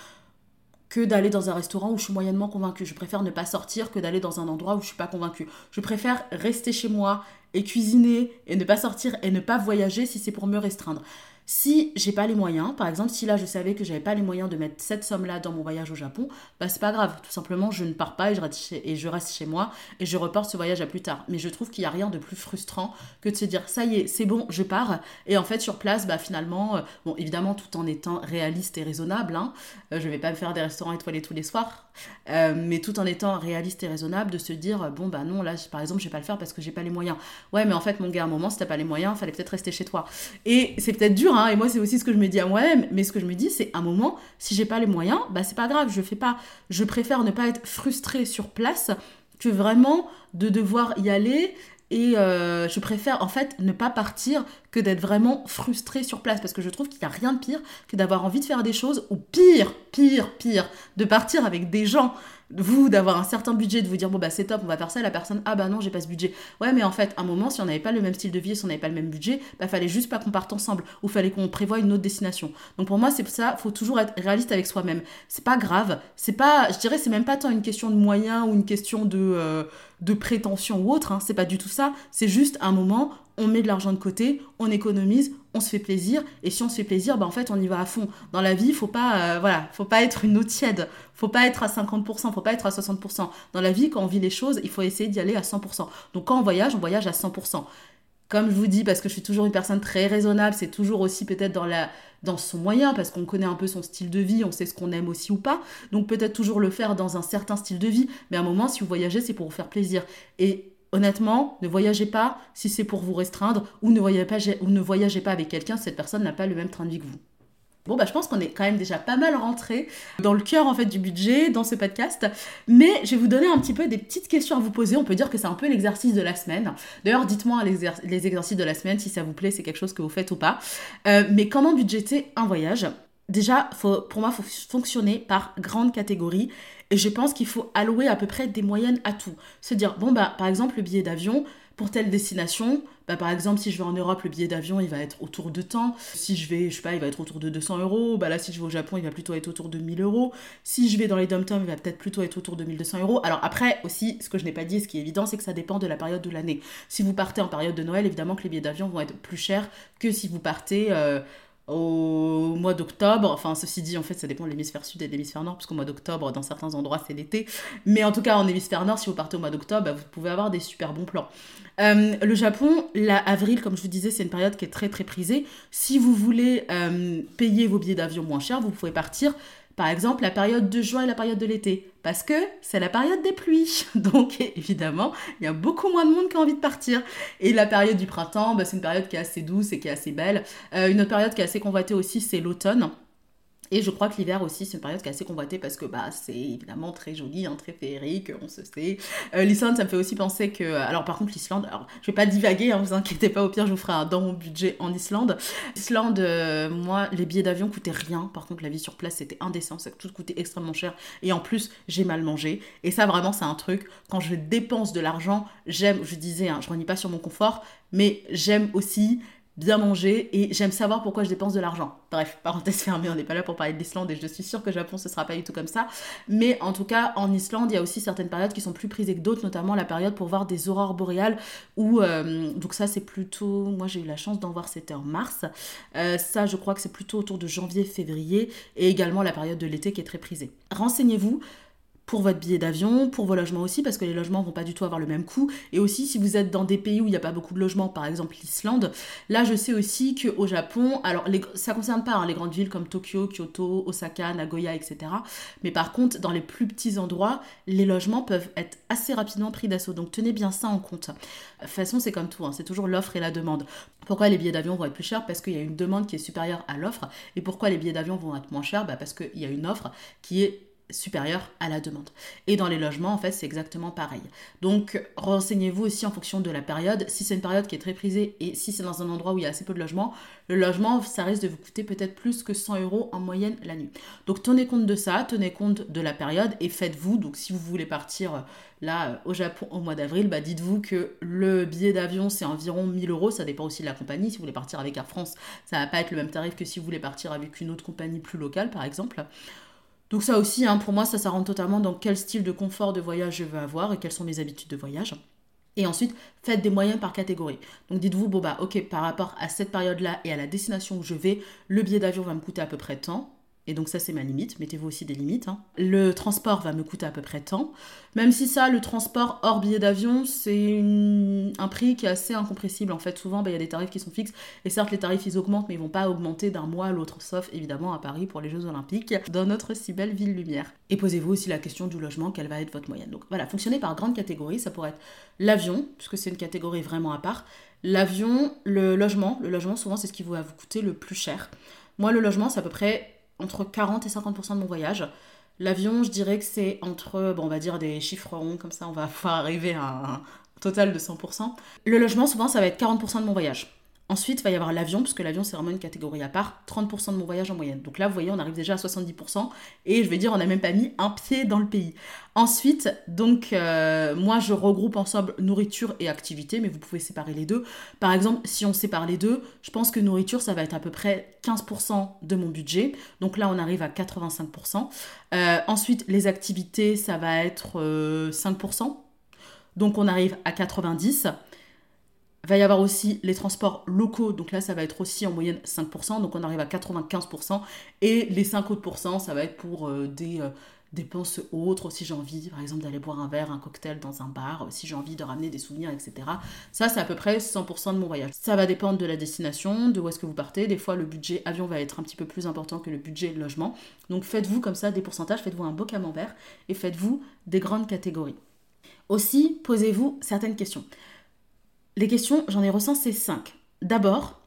que d'aller dans un restaurant où je suis moyennement convaincue. Je préfère ne pas sortir que d'aller dans un endroit où je suis pas convaincue. Je préfère rester chez moi et cuisiner et ne pas sortir et ne pas voyager si c'est pour me restreindre. Si j'ai pas les moyens, par exemple, si là je savais que j'avais pas les moyens de mettre cette somme-là dans mon voyage au Japon, bah c'est pas grave. Tout simplement, je ne pars pas et je, reste chez, et je reste chez moi et je reporte ce voyage à plus tard. Mais je trouve qu'il y a rien de plus frustrant que de se dire ça y est, c'est bon, je pars. Et en fait, sur place, bah finalement, euh, bon, évidemment, tout en étant réaliste et raisonnable, hein, euh, je vais pas me faire des restaurants étoilés tous les soirs, euh, mais tout en étant réaliste et raisonnable, de se dire bon bah non, là par exemple, je vais pas le faire parce que j'ai pas les moyens. Ouais, mais en fait, mon gars, à un moment, si t'as pas les moyens, fallait peut-être rester chez toi. Et c'est peut-être dur, hein, et moi, c'est aussi ce que je me dis à moi-même, mais ce que je me dis, c'est à un moment, si j'ai pas les moyens, bah c'est pas grave, je fais pas. Je préfère ne pas être frustrée sur place que vraiment de devoir y aller et euh, je préfère en fait ne pas partir que d'être vraiment frustrée sur place parce que je trouve qu'il n'y a rien de pire que d'avoir envie de faire des choses ou pire, pire, pire, de partir avec des gens vous d'avoir un certain budget, de vous dire bon bah c'est top, on va faire ça, la personne ah bah non j'ai pas ce budget. Ouais mais en fait à un moment si on n'avait pas le même style de vie, si on n'avait pas le même budget, bah fallait juste pas qu'on parte ensemble ou fallait qu'on prévoie une autre destination. Donc pour moi c'est ça, faut toujours être réaliste avec soi-même. C'est pas grave, c'est pas, je dirais c'est même pas tant une question de moyens ou une question de euh, de prétention ou autre, hein. c'est pas du tout ça. C'est juste un moment on met de l'argent de côté, on économise, on se fait plaisir, et si on se fait plaisir, bah en fait on y va à fond. Dans la vie, faut pas, euh, voilà, faut pas être une eau tiède, faut pas être à 50%, faut pas être à 60%. Dans la vie, quand on vit les choses, il faut essayer d'y aller à 100%. Donc quand on voyage, on voyage à 100%. Comme je vous dis, parce que je suis toujours une personne très raisonnable, c'est toujours aussi peut-être dans, la, dans son moyen, parce qu'on connaît un peu son style de vie, on sait ce qu'on aime aussi ou pas. Donc peut-être toujours le faire dans un certain style de vie, mais à un moment, si vous voyagez, c'est pour vous faire plaisir. Et honnêtement, ne voyagez pas si c'est pour vous restreindre ou ne voyagez pas, avec quelqu'un si cette personne n'a pas le même train de vie que vous. Bon, bah, je pense qu'on est quand même déjà pas mal rentré dans le cœur en fait du budget dans ce podcast. Mais je vais vous donner un petit peu des petites questions à vous poser. On peut dire que c'est un peu l'exercice de la semaine. D'ailleurs, dites-moi les, exercices de la semaine si ça vous plaît, c'est quelque chose que vous faites ou pas. Euh, mais comment budgéter un voyage? Déjà, pour moi, il faut fonctionner par grande catégorie. Et je pense qu'il faut allouer à peu près des moyennes à tout. Se dire, bon, bah, par exemple, le billet d'avion, pour telle destination, bah, par exemple, si je vais en Europe, le billet d'avion, il va être autour de temps. Si je vais, je sais pas, il va être autour de 200 euros. Bah là, si je vais au Japon, il va plutôt être autour de 1000 euros. Si je vais dans les dom il va peut-être plutôt être autour de 1200 euros. Alors après, aussi, ce que je n'ai pas dit, ce qui est évident, c'est que ça dépend de la période de l'année. Si vous partez en période de Noël, évidemment que les billets d'avion vont être plus chers que si vous partez... Euh, au mois d'octobre. Enfin, ceci dit, en fait, ça dépend de l'hémisphère sud et de l'hémisphère nord, parce qu'au mois d'octobre, dans certains endroits, c'est l'été. Mais en tout cas, en hémisphère nord, si vous partez au mois d'octobre, vous pouvez avoir des super bons plans. Euh, le Japon, l'avril, comme je vous disais, c'est une période qui est très très prisée. Si vous voulez euh, payer vos billets d'avion moins cher, vous pouvez partir par exemple, la période de juin et la période de l'été, parce que c'est la période des pluies. Donc, évidemment, il y a beaucoup moins de monde qui a envie de partir. Et la période du printemps, bah, c'est une période qui est assez douce et qui est assez belle. Euh, une autre période qui est assez convoitée aussi, c'est l'automne. Et je crois que l'hiver aussi, c'est une période qui est assez convoitée parce que bah, c'est évidemment très joli, hein, très féerique, on se sait. Euh, L'Islande, ça me fait aussi penser que. Alors, par contre, l'Islande, alors je vais pas divaguer, hein, vous inquiétez pas, au pire, je vous ferai un dans mon budget en Islande. Islande, euh, moi, les billets d'avion coûtaient rien. Par contre, la vie sur place, c'était indécent, ça tout coûtait extrêmement cher. Et en plus, j'ai mal mangé. Et ça, vraiment, c'est un truc. Quand je dépense de l'argent, j'aime, je disais, hein, je renie pas sur mon confort, mais j'aime aussi bien manger et j'aime savoir pourquoi je dépense de l'argent. Bref, parenthèse fermée, on n'est pas là pour parler de l'Islande et je suis sûre que Japon ce sera pas du tout comme ça. Mais en tout cas, en Islande, il y a aussi certaines périodes qui sont plus prisées que d'autres, notamment la période pour voir des aurores boréales où euh, donc ça c'est plutôt, moi j'ai eu la chance d'en voir c'était en mars. Euh, ça je crois que c'est plutôt autour de janvier-février et également la période de l'été qui est très prisée. Renseignez-vous pour votre billet d'avion, pour vos logements aussi, parce que les logements vont pas du tout avoir le même coût. Et aussi, si vous êtes dans des pays où il n'y a pas beaucoup de logements, par exemple l'Islande, là, je sais aussi qu'au Japon, alors les, ça concerne pas hein, les grandes villes comme Tokyo, Kyoto, Osaka, Nagoya, etc. Mais par contre, dans les plus petits endroits, les logements peuvent être assez rapidement pris d'assaut. Donc tenez bien ça en compte. De toute façon, c'est comme tout, hein, c'est toujours l'offre et la demande. Pourquoi les billets d'avion vont être plus chers? Parce qu'il y a une demande qui est supérieure à l'offre. Et pourquoi les billets d'avion vont être moins chers? Bah Parce qu'il y a une offre qui est supérieure à la demande. Et dans les logements, en fait, c'est exactement pareil. Donc, renseignez-vous aussi en fonction de la période. Si c'est une période qui est très prisée et si c'est dans un endroit où il y a assez peu de logements, le logement, ça risque de vous coûter peut-être plus que 100 euros en moyenne la nuit. Donc, tenez compte de ça, tenez compte de la période et faites-vous. Donc, si vous voulez partir euh, là euh, au Japon au mois d'avril, bah, dites-vous que le billet d'avion, c'est environ 1000 euros. Ça dépend aussi de la compagnie. Si vous voulez partir avec Air France, ça va pas être le même tarif que si vous voulez partir avec une autre compagnie plus locale, par exemple. Donc ça aussi, hein, pour moi, ça, ça rentre totalement dans quel style de confort de voyage je veux avoir et quelles sont mes habitudes de voyage. Et ensuite, faites des moyens par catégorie. Donc dites-vous, bon bah ok, par rapport à cette période-là et à la destination où je vais, le billet d'avion va me coûter à peu près tant. Et donc ça, c'est ma limite. Mettez-vous aussi des limites. Hein. Le transport va me coûter à peu près tant. Même si ça, le transport hors billet d'avion, c'est un prix qui est assez incompressible. En fait, souvent, bah, il y a des tarifs qui sont fixes. Et certes, les tarifs, ils augmentent, mais ils vont pas augmenter d'un mois à l'autre. Sauf, évidemment, à Paris pour les Jeux Olympiques, dans notre si belle ville lumière. Et posez-vous aussi la question du logement, quelle va être votre moyenne? Donc voilà, fonctionnez par grande catégorie. Ça pourrait être l'avion, puisque c'est une catégorie vraiment à part. L'avion, le logement. Le logement, souvent, c'est ce qui va vous coûter le plus cher. Moi, le logement, c'est à peu près entre 40 et 50% de mon voyage. L'avion, je dirais que c'est entre, bon, on va dire des chiffres ronds, comme ça on va pouvoir arriver à un total de 100%. Le logement, souvent, ça va être 40% de mon voyage. Ensuite, il va y avoir l'avion, puisque l'avion, c'est vraiment une catégorie à part, 30% de mon voyage en moyenne. Donc là, vous voyez, on arrive déjà à 70%, et je vais dire, on n'a même pas mis un pied dans le pays. Ensuite, donc, euh, moi, je regroupe ensemble nourriture et activité, mais vous pouvez séparer les deux. Par exemple, si on sépare les deux, je pense que nourriture, ça va être à peu près 15% de mon budget. Donc là, on arrive à 85%. Euh, ensuite, les activités, ça va être 5%. Euh, donc on arrive à 90%. Il va y avoir aussi les transports locaux, donc là ça va être aussi en moyenne 5%, donc on arrive à 95%. Et les 5 autres ça va être pour euh, des euh, dépenses autres, si j'ai envie par exemple d'aller boire un verre, un cocktail dans un bar, si j'ai envie de ramener des souvenirs, etc. Ça c'est à peu près 100% de mon voyage. Ça va dépendre de la destination, de où est-ce que vous partez. Des fois le budget avion va être un petit peu plus important que le budget logement. Donc faites-vous comme ça des pourcentages, faites-vous un beau camembert et faites-vous des grandes catégories. Aussi, posez-vous certaines questions. Les questions, j'en ai recensé 5. D'abord,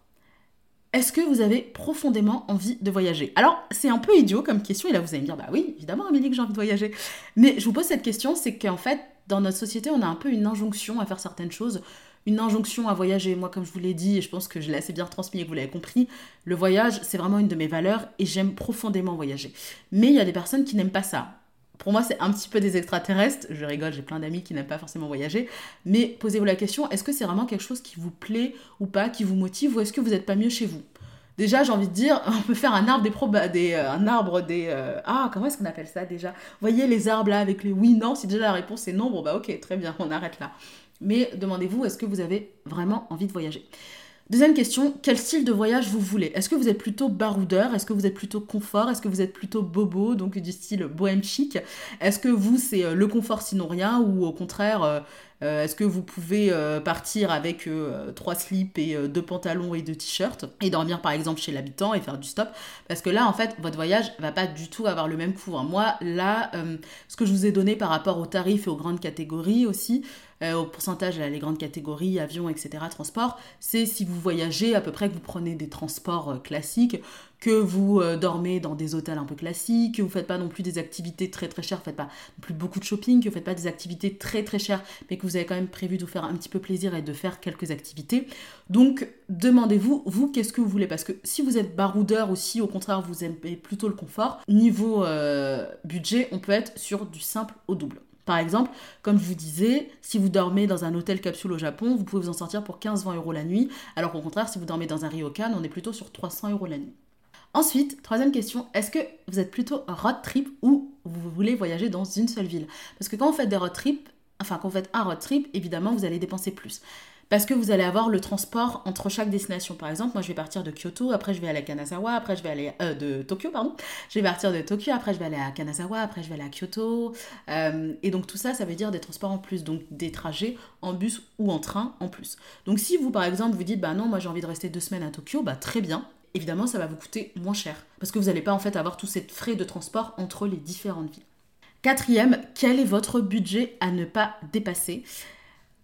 est-ce que vous avez profondément envie de voyager? Alors, c'est un peu idiot comme question, et là vous allez me dire, bah oui, évidemment, Amélie, que j'ai envie de voyager. Mais je vous pose cette question, c'est qu'en fait, dans notre société, on a un peu une injonction à faire certaines choses. une injonction à voyager. Moi, comme je vous l'ai dit, et je pense que je l'ai assez bien transmis et que vous l'avez compris, le voyage, c'est vraiment une de mes valeurs et j'aime profondément voyager. Mais il y a des personnes qui n'aiment pas ça. Pour moi, c'est un petit peu des extraterrestres. Je rigole, j'ai plein d'amis qui n'aiment pas forcément voyager. Mais posez-vous la question, est-ce que c'est vraiment quelque chose qui vous plaît ou pas, qui vous motive, ou est-ce que vous n'êtes pas mieux chez vous? Déjà, j'ai envie de dire, on peut faire un arbre des probas, des, euh, un arbre des... Euh, ah, comment est-ce qu'on appelle ça déjà? Voyez les arbres là avec les oui, non Si déjà la réponse est non, bon bah ok, très bien, on arrête là. Mais demandez-vous, est-ce que vous avez vraiment envie de voyager? Deuxième question, quel style de voyage vous voulez? Est-ce que vous êtes plutôt baroudeur? Est-ce que vous êtes plutôt confort? Est-ce que vous êtes plutôt bobo, donc du style bohème chic. Est-ce que vous, c'est euh, le confort sinon rien Ou au contraire, euh, euh, est-ce que vous pouvez partir avec trois slips et deux pantalons et deux t-shirts et dormir par exemple chez l'habitant et faire du stop? Parce que là, en fait, votre voyage va pas du tout avoir le même coût. Hein. Moi, là, ce que je vous ai donné par rapport aux tarifs et aux grandes catégories aussi, euh, au pourcentage, les grandes catégories, avions, etc., transport, c'est si vous voyagez à peu près que vous prenez des transports euh, classiques, que vous euh, dormez dans des hôtels un peu classiques, que vous faites pas non plus des activités très très chères, faites pas non plus beaucoup de shopping, que vous faites pas des activités très très chères, mais que vous avez quand même prévu de vous faire un petit peu plaisir et de faire quelques activités. Donc demandez-vous, vous, qu'est-ce que vous voulez? Parce que si vous êtes baroudeur ou si au contraire vous aimez plutôt le confort, niveau budget, on peut être sur du simple au double. Par exemple, comme je vous disais, si vous dormez dans un hôtel capsule au Japon, vous pouvez vous en sortir pour 15-20 euros la nuit, alors qu'au contraire, si vous dormez dans un ryokan, on est plutôt sur 300 euros la nuit. Ensuite, troisième question, est-ce que vous êtes plutôt road trip ou vous voulez voyager dans une seule ville? Parce que quand vous faites des road trips, enfin quand vous faites un road trip, évidemment, vous allez dépenser plus parce que vous allez avoir le transport entre chaque destination. Par exemple, moi je vais partir de Kyoto, après je vais aller à Kanazawa, après je vais aller euh, de Tokyo, pardon. Je vais partir de Tokyo, après je vais aller à Kanazawa, après je vais aller à Kyoto. Euh, et donc tout ça, ça veut dire des transports en plus, donc des trajets en bus ou en train en plus. Donc si vous par exemple vous dites bah non, moi j'ai envie de rester deux semaines à Tokyo, bah très bien. Évidemment, ça va vous coûter moins cher parce que vous n'allez pas en fait avoir tous ces frais de transport entre les différentes villes. Quatrième, quel est votre budget à ne pas dépasser?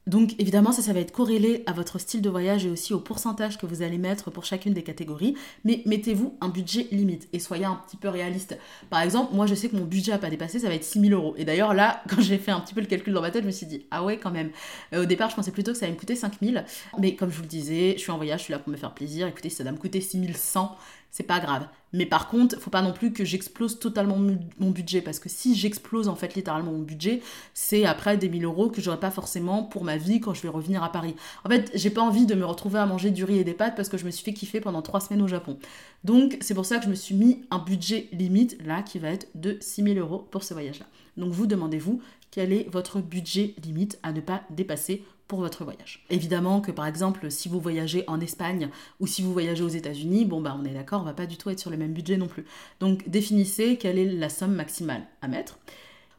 Donc évidemment, ça, ça va être corrélé à votre style de voyage et aussi au pourcentage que vous allez mettre pour chacune des catégories. Mais mettez-vous un budget limite et soyez un petit peu réaliste. Par exemple, moi je sais que mon budget à pas dépasser, ça va être 6000 euros. Et d'ailleurs là, quand j'ai fait un petit peu le calcul dans ma tête, je me suis dit, ah ouais quand même. Euh, au départ, je pensais plutôt que ça allait me coûter 5000. Mais comme je vous le disais, je suis en voyage, je suis là pour me faire plaisir. Écoutez, ça va me coûter 6100 c'est pas grave. Mais par contre, faut pas non plus que j'explose totalement mon budget parce que si j'explose en fait littéralement mon budget, c'est après des 1000 euros que j'aurai pas forcément pour ma vie quand je vais revenir à Paris. En fait, j'ai pas envie de me retrouver à manger du riz et des pâtes parce que je me suis fait kiffer pendant trois semaines au Japon. Donc c'est pour ça que je me suis mis un budget limite là qui va être de 6000 euros pour ce voyage là. Donc vous demandez-vous quel est votre budget limite à ne pas dépasser pour votre voyage. Évidemment que par exemple, si vous voyagez en Espagne ou si vous voyagez aux États-Unis, bon bah on est d'accord, on va pas du tout être sur le même budget non plus. Donc définissez quelle est la somme maximale à mettre.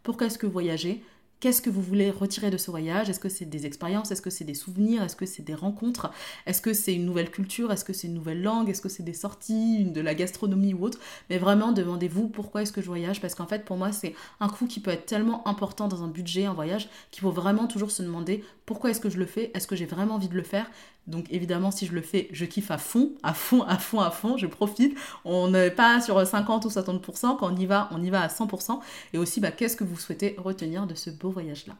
Pourquoi est-ce que vous voyagez Qu'est-ce que vous voulez retirer de ce voyage? Est-ce que c'est des expériences? Est-ce que c'est des souvenirs? Est-ce que c'est des rencontres? Est-ce que c'est une nouvelle culture? Est-ce que c'est une nouvelle langue? Est-ce que c'est des sorties, de la gastronomie ou autre? Mais vraiment, demandez-vous pourquoi est-ce que je voyage? Parce qu'en fait, pour moi, c'est un coût qui peut être tellement important dans un budget, un voyage, qu'il faut vraiment toujours se demander pourquoi est-ce que je le fais? Est-ce que j'ai vraiment envie de le faire? Donc évidemment, si je le fais, je kiffe à fond, à fond, à fond, à fond, je profite. On n'est pas sur 50 ou 60%, quand on y va, on y va à 100%. Et aussi, bah, qu'est-ce que vous souhaitez retenir de ce beau voyage-là?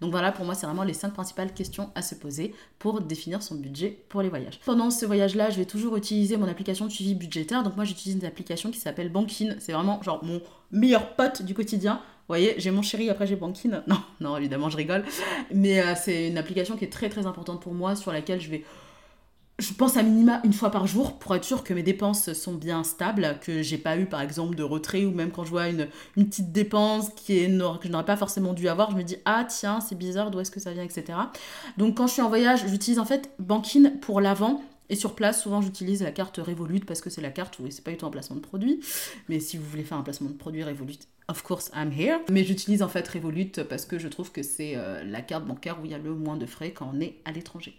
Donc voilà, pour moi, c'est vraiment les cinq principales questions à se poser pour définir son budget pour les voyages. Pendant ce voyage-là, je vais toujours utiliser mon application de suivi budgétaire. Donc moi, j'utilise une application qui s'appelle Bankin. C'est vraiment genre mon meilleur pote du quotidien. Voyez, j'ai mon chéri, après j'ai Bankin. Non, non, évidemment, je rigole. Mais euh, c'est une application qui est très très importante pour moi, sur laquelle je vais je pense à minima une fois par jour pour être sûr que mes dépenses sont bien stables, que j'ai pas eu par exemple de retrait ou même quand je vois une, une petite dépense qui est, que je n'aurais pas forcément dû avoir, je me dis ah tiens c'est bizarre d'où est-ce que ça vient? etc. Donc quand je suis en voyage j'utilise en fait Bankin pour l'avant et sur place, souvent, j'utilise la carte Revolut parce que c'est la carte où c'est pas du tout un placement de produit. Mais si vous voulez faire un placement de produit Revolut, of course, I'm here. Mais j'utilise en fait Revolut parce que je trouve que c'est euh, la carte bancaire où il y a le moins de frais quand on est à l'étranger.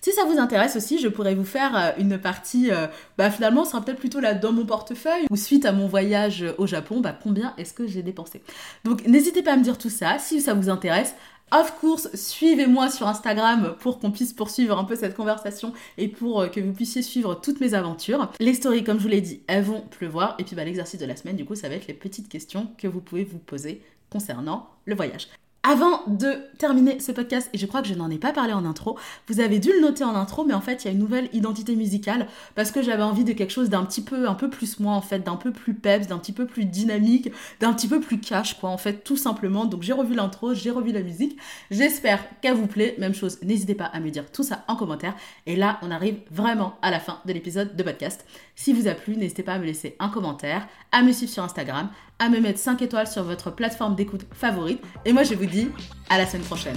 Si ça vous intéresse aussi, je pourrais vous faire euh, une partie, euh, bah finalement, ce sera peut-être plutôt là dans mon portefeuille, ou suite à mon voyage au Japon, bah combien est-ce que j'ai dépensé? Donc n'hésitez pas à me dire tout ça, si ça vous intéresse. Of course, suivez-moi sur Instagram pour qu'on puisse poursuivre un peu cette conversation et pour euh, que vous puissiez suivre toutes mes aventures. Les stories, comme je vous l'ai dit, elles vont pleuvoir. Et puis bah, l'exercice de la semaine, du coup, ça va être les petites questions que vous pouvez vous poser concernant le voyage. Avant de terminer ce podcast, et je crois que je n'en ai pas parlé en intro, vous avez dû le noter en intro, mais en fait, il y a une nouvelle identité musicale parce que j'avais envie de quelque chose d'un petit peu, un peu plus moi en fait, d'un peu plus peps, d'un petit peu plus dynamique, d'un petit peu plus cash, quoi, en fait, tout simplement. Donc j'ai revu l'intro, j'ai revu la musique. J'espère qu'elle vous plaît. Même chose, n'hésitez pas à me dire tout ça en commentaire. Et là, on arrive vraiment à la fin de l'épisode de podcast. Si vous a plu, n'hésitez pas à me laisser un commentaire, à me suivre sur Instagram, à me mettre 5 étoiles sur votre plateforme d'écoute favorite. Et moi, je vous dis à la semaine prochaine.